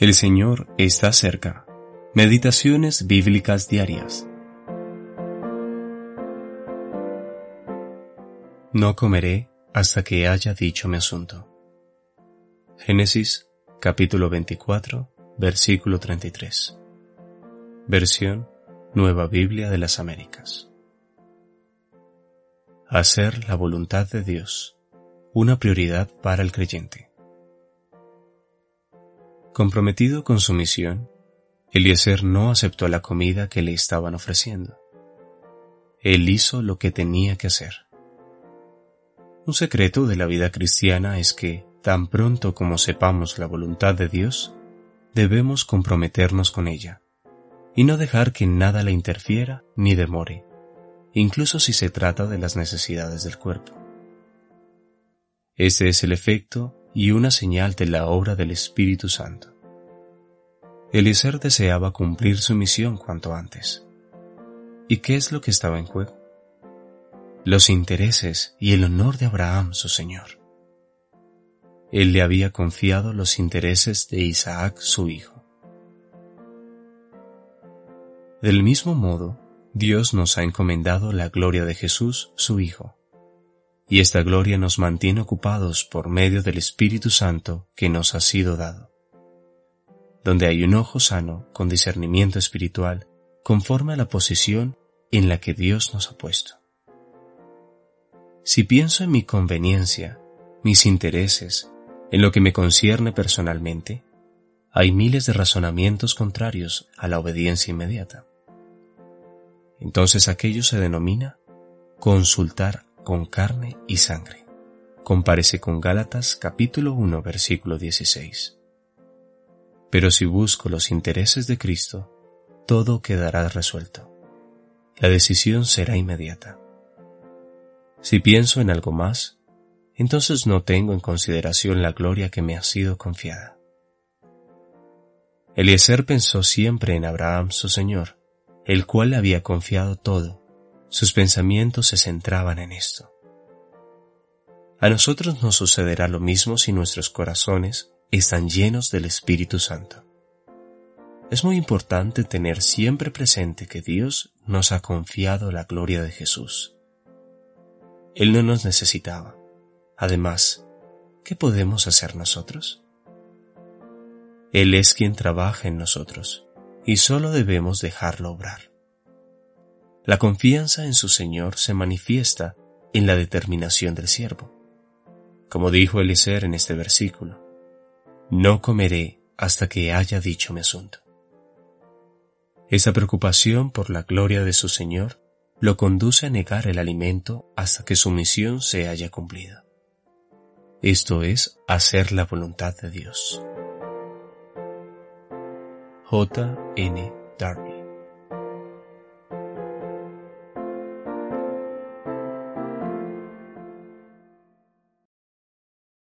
El Señor está cerca. Meditaciones bíblicas diarias. No comeré hasta que haya dicho mi asunto. Génesis capítulo 24, versículo 33. Versión Nueva Biblia de las Américas. Hacer la voluntad de Dios, una prioridad para el creyente. Comprometido con su misión, Eliezer no aceptó la comida que le estaban ofreciendo. Él hizo lo que tenía que hacer. Un secreto de la vida cristiana es que, tan pronto como sepamos la voluntad de Dios, debemos comprometernos con ella y no dejar que nada la interfiera ni demore, incluso si se trata de las necesidades del cuerpo. Este es el efecto y una señal de la obra del Espíritu Santo. Eliezer deseaba cumplir su misión cuanto antes. ¿Y qué es lo que estaba en juego? Los intereses y el honor de Abraham, su señor. Él le había confiado los intereses de Isaac, su hijo. Del mismo modo, Dios nos ha encomendado la gloria de Jesús, su Hijo y esta gloria nos mantiene ocupados por medio del Espíritu Santo que nos ha sido dado. Donde hay un ojo sano con discernimiento espiritual conforme a la posición en la que Dios nos ha puesto. Si pienso en mi conveniencia, mis intereses, en lo que me concierne personalmente, hay miles de razonamientos contrarios a la obediencia inmediata. Entonces aquello se denomina consultar con carne y sangre. Comparece con Gálatas capítulo 1 versículo 16. Pero si busco los intereses de Cristo, todo quedará resuelto. La decisión será inmediata. Si pienso en algo más, entonces no tengo en consideración la gloria que me ha sido confiada. Eliezer pensó siempre en Abraham su Señor, el cual le había confiado todo sus pensamientos se centraban en esto. A nosotros nos sucederá lo mismo si nuestros corazones están llenos del Espíritu Santo. Es muy importante tener siempre presente que Dios nos ha confiado la gloria de Jesús. Él no nos necesitaba. Además, ¿qué podemos hacer nosotros? Él es quien trabaja en nosotros y solo debemos dejarlo obrar. La confianza en su Señor se manifiesta en la determinación del siervo. Como dijo Eliezer en este versículo, no comeré hasta que haya dicho mi asunto. Esa preocupación por la gloria de su Señor lo conduce a negar el alimento hasta que su misión se haya cumplida. Esto es hacer la voluntad de Dios. J. N. Darby